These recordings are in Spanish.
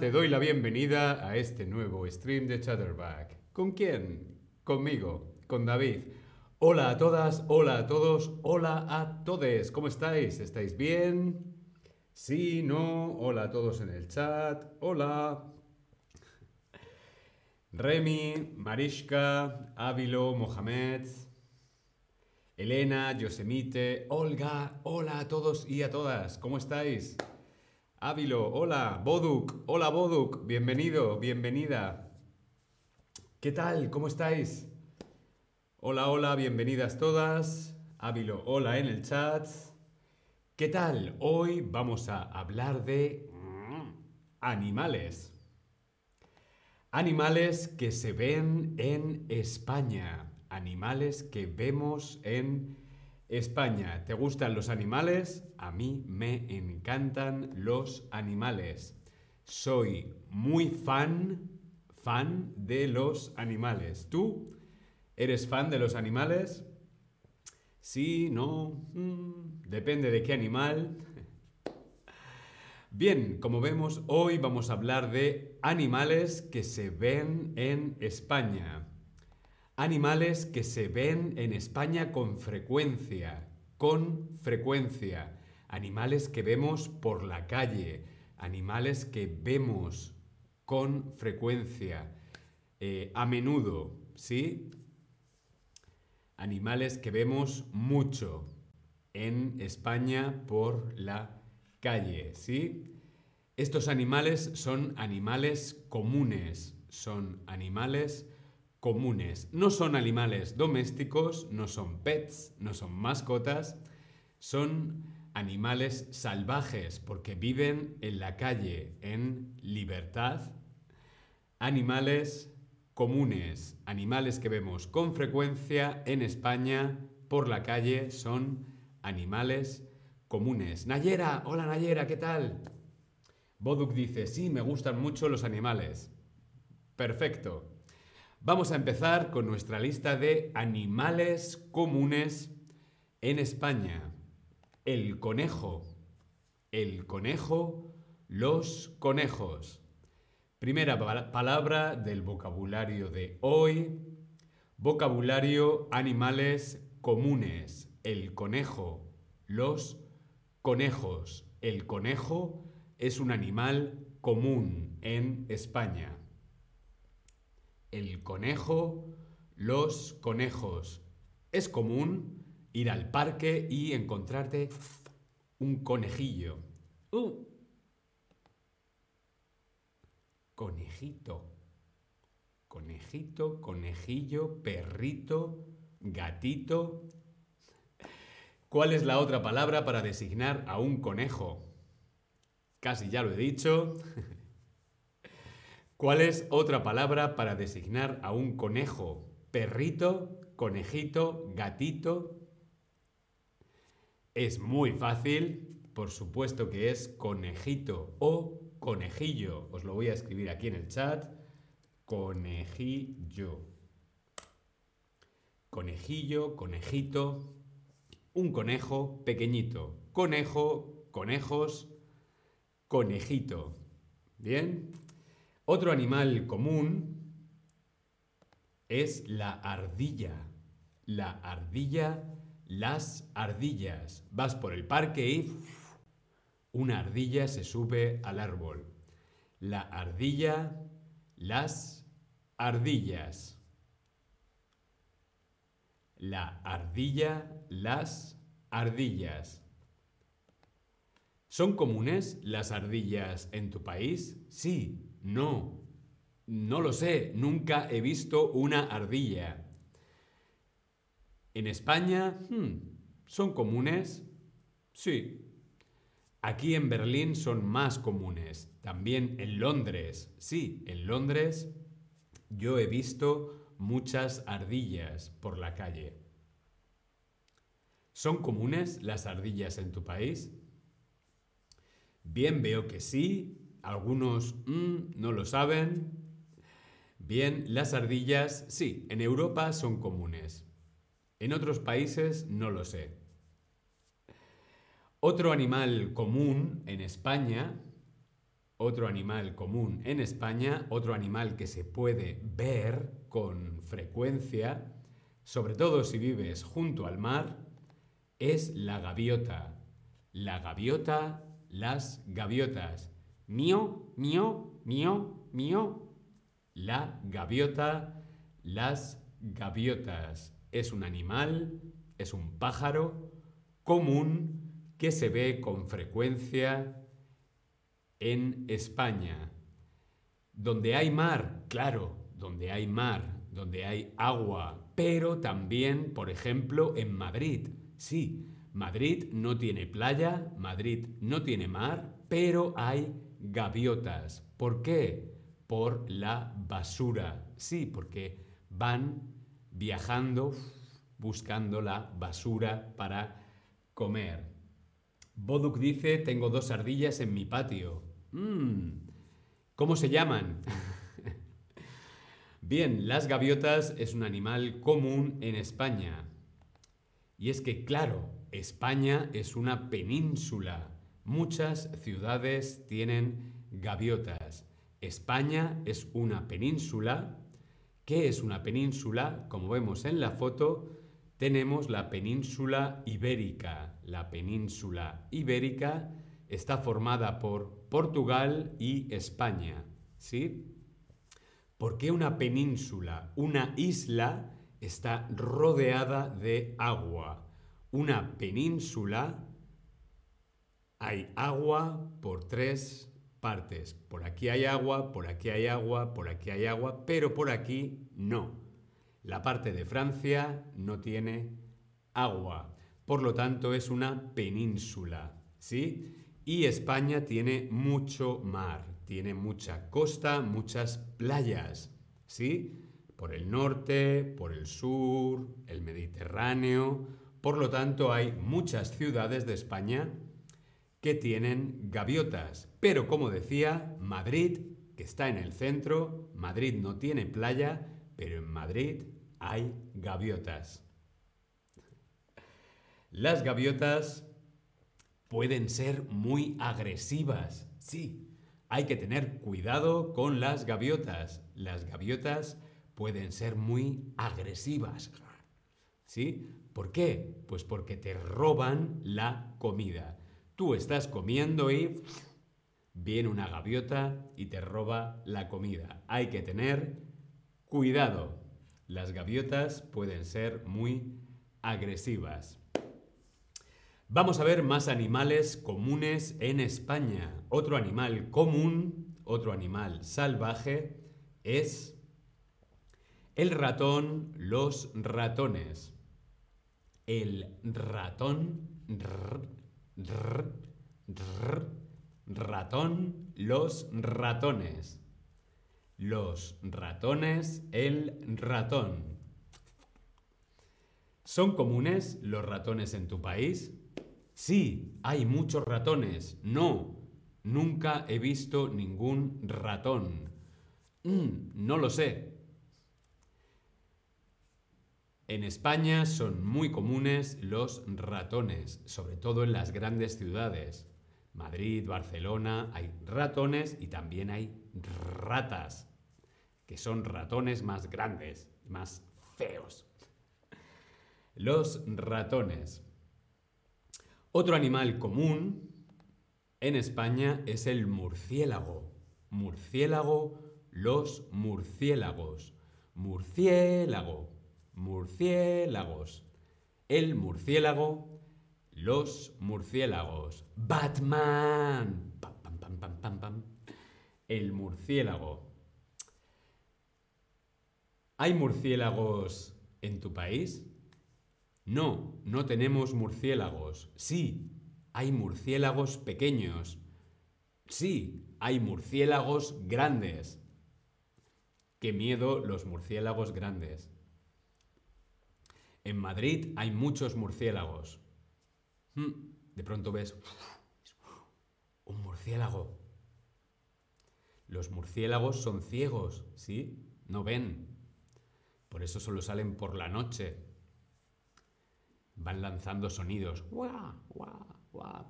Te doy la bienvenida a este nuevo stream de Chatterback. ¿Con quién? Conmigo, con David. Hola a todas, hola a todos, hola a todes. ¿Cómo estáis? ¿Estáis bien? Sí, no, hola a todos en el chat. Hola. Remy, Marishka, Ávilo, Mohamed, Elena, Yosemite, Olga, hola a todos y a todas, ¿cómo estáis? Ávilo, hola, Boduk, hola Boduk, bienvenido, bienvenida. ¿Qué tal? ¿Cómo estáis? Hola, hola, bienvenidas todas. Ávilo, hola en el chat. ¿Qué tal? Hoy vamos a hablar de animales. Animales que se ven en España. Animales que vemos en España. ¿Te gustan los animales? A mí me encantan los animales. Soy muy fan, fan de los animales. ¿Tú? ¿Eres fan de los animales? Sí, no, mm, depende de qué animal. Bien, como vemos, hoy vamos a hablar de animales que se ven en España. Animales que se ven en España con frecuencia, con frecuencia. Animales que vemos por la calle, animales que vemos con frecuencia, eh, a menudo, ¿sí? animales que vemos mucho en España por la calle, ¿sí? Estos animales son animales comunes, son animales comunes. No son animales domésticos, no son pets, no son mascotas, son animales salvajes porque viven en la calle en libertad. Animales comunes, animales que vemos con frecuencia en España por la calle son animales comunes. Nayera, hola Nayera, ¿qué tal? Boduk dice, sí, me gustan mucho los animales. Perfecto. Vamos a empezar con nuestra lista de animales comunes en España. El conejo. El conejo, los conejos. Primera palabra del vocabulario de hoy. Vocabulario animales comunes. El conejo. Los conejos. El conejo es un animal común en España. El conejo, los conejos. Es común ir al parque y encontrarte un conejillo. Uh, conejito. Conejito, conejillo, perrito, gatito. ¿Cuál es la otra palabra para designar a un conejo? Casi ya lo he dicho. ¿Cuál es otra palabra para designar a un conejo? Perrito, conejito, gatito. Es muy fácil, por supuesto que es conejito o conejillo. Os lo voy a escribir aquí en el chat. Conejillo. Conejillo, conejito. Un conejo pequeñito. Conejo, conejos, conejito. ¿Bien? Otro animal común es la ardilla. La ardilla, las ardillas. Vas por el parque y una ardilla se sube al árbol. La ardilla, las ardillas. La ardilla, las ardillas. ¿Son comunes las ardillas en tu país? Sí, no. No lo sé, nunca he visto una ardilla. ¿En España? Hmm, ¿Son comunes? Sí, Aquí en Berlín son más comunes. También en Londres. Sí, en Londres yo he visto muchas ardillas por la calle. ¿Son comunes las ardillas en tu país? Bien, veo que sí. Algunos mm, no lo saben. Bien, las ardillas sí, en Europa son comunes. En otros países no lo sé. Otro animal común en España otro animal común en España, otro animal que se puede ver con frecuencia, sobre todo si vives junto al mar, es la gaviota. La gaviota, las gaviotas. Mío, mío, mío, mío. La gaviota, las gaviotas. Es un animal, es un pájaro común que se ve con frecuencia en España. Donde hay mar, claro, donde hay mar, donde hay agua, pero también, por ejemplo, en Madrid. Sí, Madrid no tiene playa, Madrid no tiene mar, pero hay gaviotas. ¿Por qué? Por la basura. Sí, porque van viajando buscando la basura para comer. Boduk dice, tengo dos ardillas en mi patio. Mm, ¿Cómo se llaman? Bien, las gaviotas es un animal común en España. Y es que, claro, España es una península. Muchas ciudades tienen gaviotas. España es una península. ¿Qué es una península? Como vemos en la foto, tenemos la península ibérica. La península ibérica está formada por Portugal y España. ¿Sí? ¿Por qué una península? Una isla está rodeada de agua. Una península hay agua por tres partes. Por aquí hay agua, por aquí hay agua, por aquí hay agua, pero por aquí no. La parte de Francia no tiene agua, por lo tanto es una península, ¿sí? Y España tiene mucho mar, tiene mucha costa, muchas playas, ¿sí? Por el norte, por el sur, el Mediterráneo, por lo tanto hay muchas ciudades de España que tienen gaviotas, pero como decía, Madrid, que está en el centro, Madrid no tiene playa, pero en Madrid hay gaviotas. Las gaviotas pueden ser muy agresivas. Sí, hay que tener cuidado con las gaviotas. Las gaviotas pueden ser muy agresivas. ¿Sí? ¿Por qué? Pues porque te roban la comida. Tú estás comiendo y viene una gaviota y te roba la comida. Hay que tener Cuidado, las gaviotas pueden ser muy agresivas. Vamos a ver más animales comunes en España. Otro animal común, otro animal salvaje, es el ratón, los ratones. El ratón, ratón, los ratones. Los ratones, el ratón. ¿Son comunes los ratones en tu país? Sí, hay muchos ratones. No, nunca he visto ningún ratón. Mm, no lo sé. En España son muy comunes los ratones, sobre todo en las grandes ciudades. Madrid, Barcelona, hay ratones y también hay ratas que son ratones más grandes, más feos. Los ratones. Otro animal común en España es el murciélago. Murciélago, los murciélagos. Murciélago, murciélagos. El murciélago, los murciélagos. Batman. el murciélago. ¿Hay murciélagos en tu país? No, no tenemos murciélagos. Sí, hay murciélagos pequeños. Sí, hay murciélagos grandes. Qué miedo los murciélagos grandes. En Madrid hay muchos murciélagos. Hmm, de pronto ves un murciélago. Los murciélagos son ciegos, ¿sí? No ven. Por eso solo salen por la noche. Van lanzando sonidos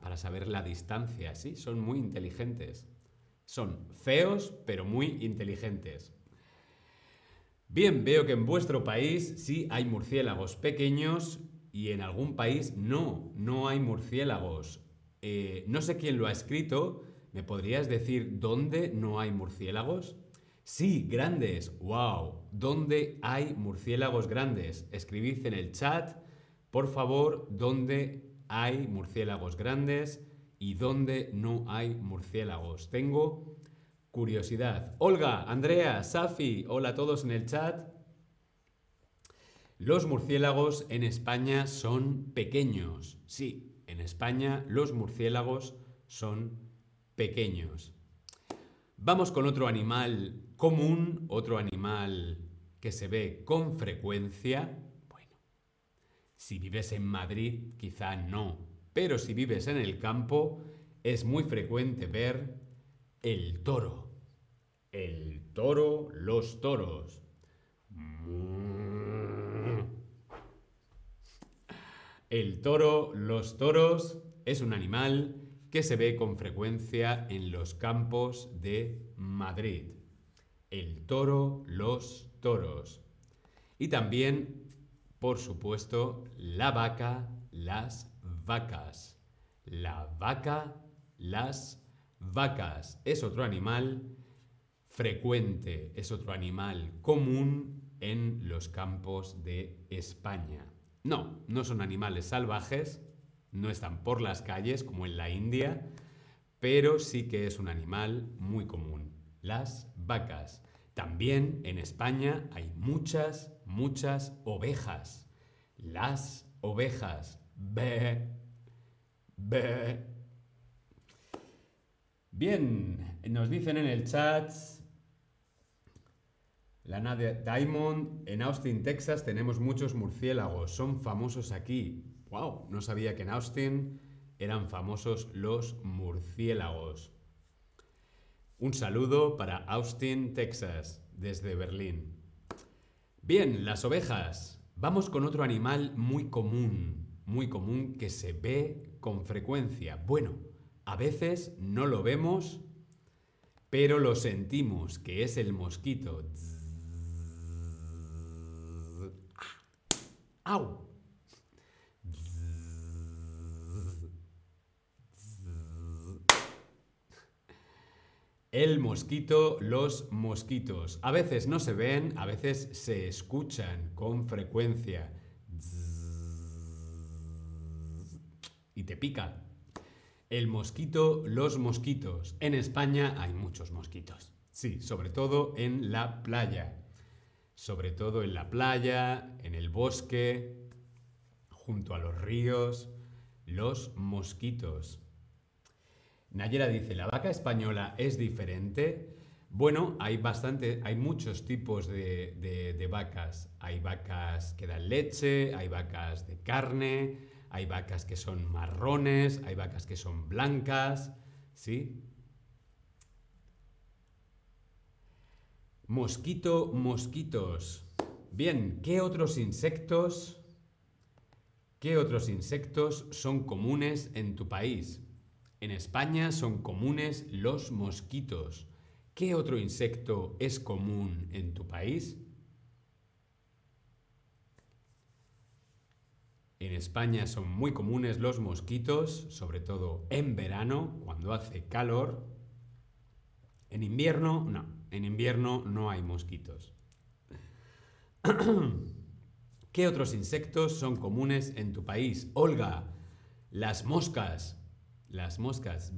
para saber la distancia, ¿sí? Son muy inteligentes. Son feos, pero muy inteligentes. Bien, veo que en vuestro país sí hay murciélagos pequeños y en algún país no, no hay murciélagos. Eh, no sé quién lo ha escrito. ¿Me podrías decir dónde no hay murciélagos? Sí, grandes. ¡Wow! ¿Dónde hay murciélagos grandes? Escribid en el chat, por favor, dónde hay murciélagos grandes y dónde no hay murciélagos. Tengo curiosidad. Olga, Andrea, Safi, hola a todos en el chat. Los murciélagos en España son pequeños. Sí, en España los murciélagos son pequeños. Vamos con otro animal común, otro animal que se ve con frecuencia. Bueno, si vives en Madrid, quizá no, pero si vives en el campo, es muy frecuente ver el toro. El toro, los toros. El toro, los toros, es un animal que se ve con frecuencia en los campos de Madrid. El toro, los toros. Y también, por supuesto, la vaca, las vacas. La vaca, las vacas. Es otro animal frecuente, es otro animal común en los campos de España. No, no son animales salvajes, no están por las calles como en la India, pero sí que es un animal muy común, las vacas. También en España hay muchas, muchas ovejas. Las ovejas. Be, be. Bien, nos dicen en el chat Lana Diamond, en Austin, Texas, tenemos muchos murciélagos. Son famosos aquí. ¡Wow! No sabía que en Austin eran famosos los murciélagos. Un saludo para Austin, Texas, desde Berlín. Bien, las ovejas. Vamos con otro animal muy común, muy común que se ve con frecuencia. Bueno, a veces no lo vemos, pero lo sentimos, que es el mosquito. ¡Au! El mosquito, los mosquitos. A veces no se ven, a veces se escuchan con frecuencia. Y te pica. El mosquito, los mosquitos. En España hay muchos mosquitos. Sí, sobre todo en la playa sobre todo en la playa, en el bosque, junto a los ríos, los mosquitos. Nayera dice, ¿la vaca española es diferente? Bueno, hay bastante, hay muchos tipos de, de, vacas. Hay vacas que dan leche, hay vacas de carne, hay vacas que son marrones, hay vacas que son blancas, ¿sí? Mosquito, mosquitos. Bien, ¿qué otros insectos? ¿Qué otros insectos son comunes en tu país? En España son comunes los mosquitos. ¿Qué otro insecto es común en tu país? En España son muy comunes los mosquitos, sobre todo en verano, cuando hace calor. En invierno, no. En invierno no hay mosquitos. ¿Qué otros insectos son comunes en tu país? Olga, las moscas. Las moscas.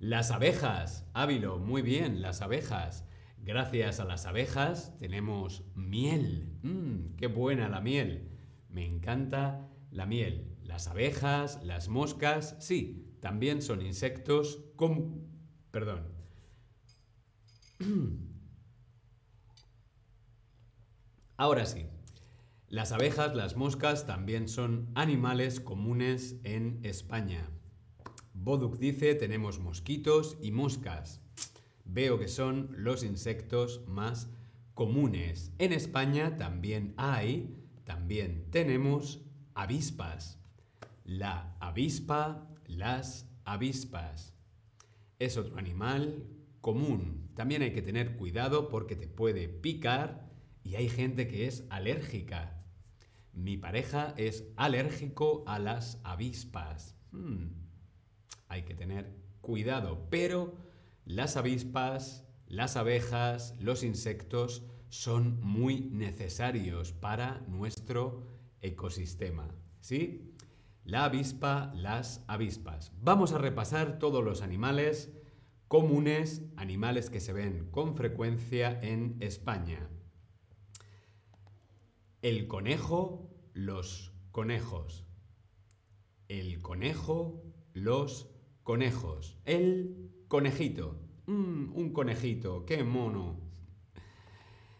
Las abejas. Ávilo, muy bien, las abejas. Gracias a las abejas tenemos miel. Mm, ¡Qué buena la miel! Me encanta la miel. Las abejas, las moscas, sí, también son insectos con... Perdón. Ahora sí. Las abejas, las moscas también son animales comunes en España. Boduk dice, tenemos mosquitos y moscas. Veo que son los insectos más comunes. En España también hay, también tenemos avispas. La avispa, las avispas. Es otro animal común. También hay que tener cuidado porque te puede picar y hay gente que es alérgica. Mi pareja es alérgico a las avispas. Hmm. Hay que tener cuidado, pero las avispas, las abejas, los insectos son muy necesarios para nuestro ecosistema. ¿Sí? La avispa, las avispas. Vamos a repasar todos los animales comunes, animales que se ven con frecuencia en España. El conejo, los conejos. El conejo, los conejos. El conejito. Mm, un conejito, qué mono.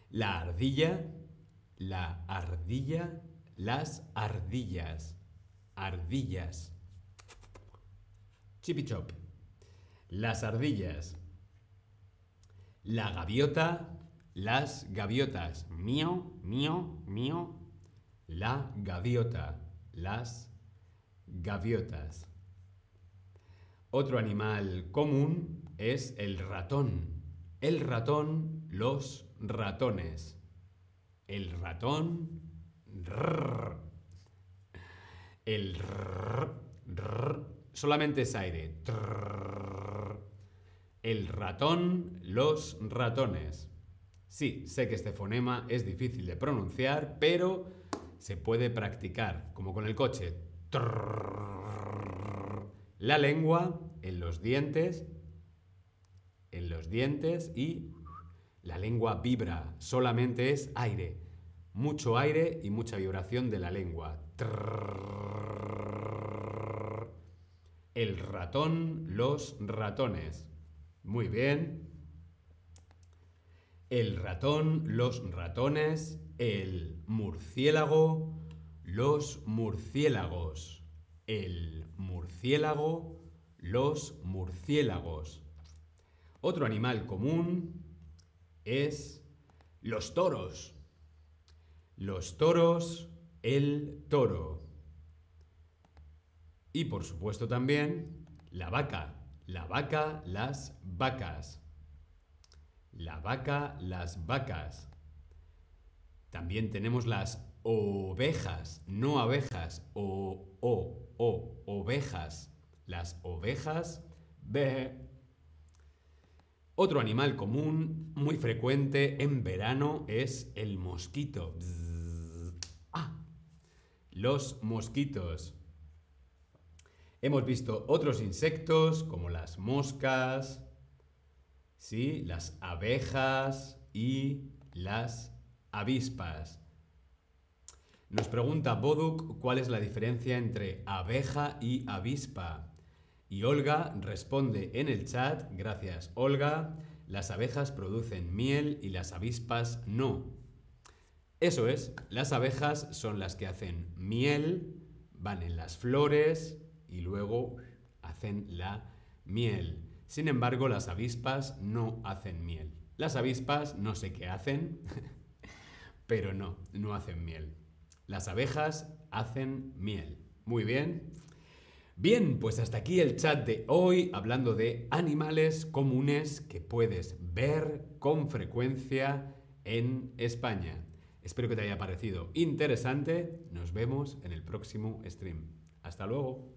La ardilla, la ardilla, las ardillas. Ardillas. Chipichop. Las ardillas. La gaviota, las gaviotas. Mío, mío, mío. La gaviota, las gaviotas. Otro animal común es el ratón. El ratón, los ratones. El ratón, el solamente es aire. El ratón, los ratones. Sí, sé que este fonema es difícil de pronunciar, pero se puede practicar, como con el coche. La lengua en los dientes, en los dientes y la lengua vibra, solamente es aire. Mucho aire y mucha vibración de la lengua. El ratón, los ratones. Muy bien. El ratón, los ratones. El murciélago, los murciélagos. El murciélago, los murciélagos. Otro animal común es los toros. Los toros, el toro. Y por supuesto también la vaca. La vaca, las vacas. La vaca, las vacas. También tenemos las ovejas, no abejas, o, o, o, ovejas. Las ovejas, b. Otro animal común, muy frecuente en verano, es el mosquito. Ah, los mosquitos. Hemos visto otros insectos como las moscas, ¿sí? las abejas y las avispas. Nos pregunta Boduk cuál es la diferencia entre abeja y avispa. Y Olga responde en el chat, gracias Olga, las abejas producen miel y las avispas no. Eso es, las abejas son las que hacen miel, van en las flores, y luego hacen la miel. Sin embargo, las avispas no hacen miel. Las avispas no sé qué hacen, pero no, no hacen miel. Las abejas hacen miel. Muy bien. Bien, pues hasta aquí el chat de hoy hablando de animales comunes que puedes ver con frecuencia en España. Espero que te haya parecido interesante. Nos vemos en el próximo stream. Hasta luego.